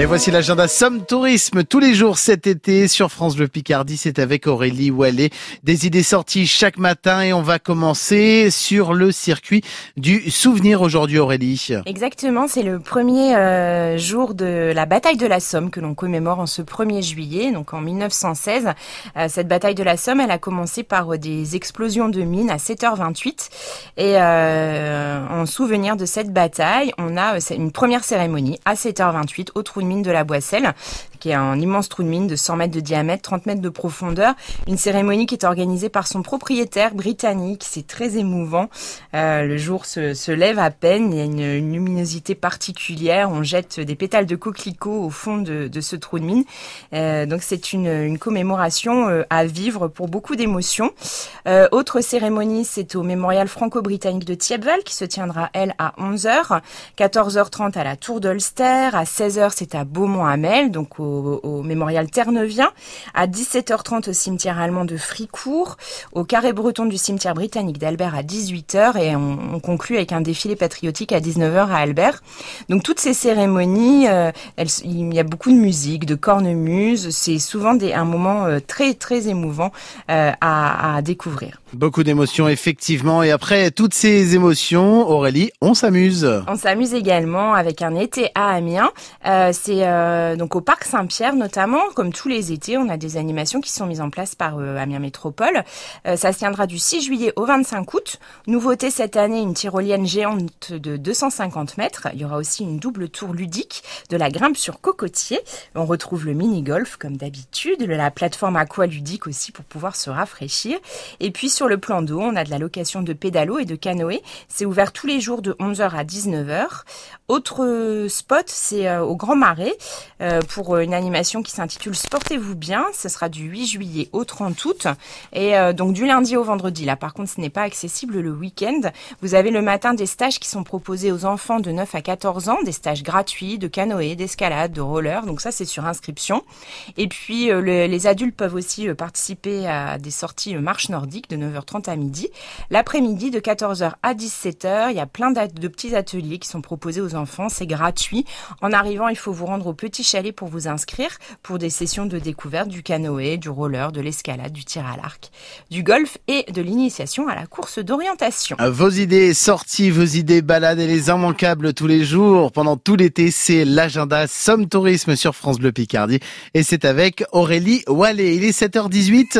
Et voici l'agenda Somme Tourisme tous les jours cet été sur France Bleu Picardie. C'est avec Aurélie Wallet. Des idées sorties chaque matin et on va commencer sur le circuit du souvenir aujourd'hui Aurélie. Exactement, c'est le premier euh, jour de la bataille de la Somme que l'on commémore en ce 1er juillet, donc en 1916. Euh, cette bataille de la Somme, elle a commencé par euh, des explosions de mines à 7h28 et en souvenir de cette bataille, on a une première cérémonie à 7h28 au trou de la Boisselle, qui est un immense trou de mine de 100 mètres de diamètre, 30 mètres de profondeur. Une cérémonie qui est organisée par son propriétaire britannique. C'est très émouvant. Euh, le jour se, se, lève à peine. Il y a une, luminosité particulière. On jette des pétales de coquelicot au fond de, de ce trou de mine. Euh, donc c'est une, une, commémoration euh, à vivre pour beaucoup d'émotions. Autre cérémonie, c'est au mémorial franco-britannique de Thiepval qui se tiendra, elle, à 11h. 14h30 à la Tour d'Ulster. À 16h, c'est à Beaumont-Hamel, donc au, mémorial Terre-Neuvien, à 17h30 au cimetière allemand de Fricourt, au carré breton du cimetière britannique d'Albert à 18h et on, conclut avec un défilé patriotique à 19h à Albert. Donc toutes ces cérémonies, euh, il y a beaucoup de musique, de cornemuse, c'est souvent des, un moment euh, très très émouvant euh, à, à découvrir. Beaucoup d'émotions effectivement et après toutes ces émotions, Aurélie, on s'amuse. On s'amuse également avec un été à Amiens. C'est donc au parc Saint-Pierre notamment, comme tous les étés, on a des animations qui sont mises en place par euh, Amiens Métropole. ça se tiendra du 6 juillet au 25 août. Nouveauté cette année, une tyrolienne géante de 250 mètres. Il y aura aussi une double tour ludique, de la grimpe sur cocotier. On retrouve le mini-golf comme d'habitude, la plateforme aqualudique aussi pour pouvoir se rafraîchir. Et puis sur le plan d'eau, on a de la location de pédalo et de canoë. C'est ouvert tous les jours de 11h à 19h. Autre spot, c'est au Grand Marais pour une animation qui s'intitule Sportez-vous bien. Ce sera du 8 juillet au 30 août et euh, donc du lundi au vendredi. Là, par contre, ce n'est pas accessible le week-end. Vous avez le matin des stages qui sont proposés aux enfants de 9 à 14 ans, des stages gratuits de canoë, d'escalade, de roller. Donc ça, c'est sur inscription. Et puis euh, les adultes peuvent aussi euh, participer à des sorties marche nordique de 9h30 à midi. L'après-midi de 14h à 17h, il y a plein de petits ateliers qui sont proposés aux enfants. C'est gratuit. En arrivant, il faut vous rendre au petit chalet pour vous inscrire pour des sessions de découverte du canoë, du roller, de l'escalade, du tir à l'arc, du golf et de l'initiation à la course d'orientation. Vos idées sorties, vos idées balades et les immanquables tous les jours pendant tout l'été, c'est l'agenda Somme Tourisme sur France Bleu Picardie et c'est avec Aurélie Wallet. Il est 7h18.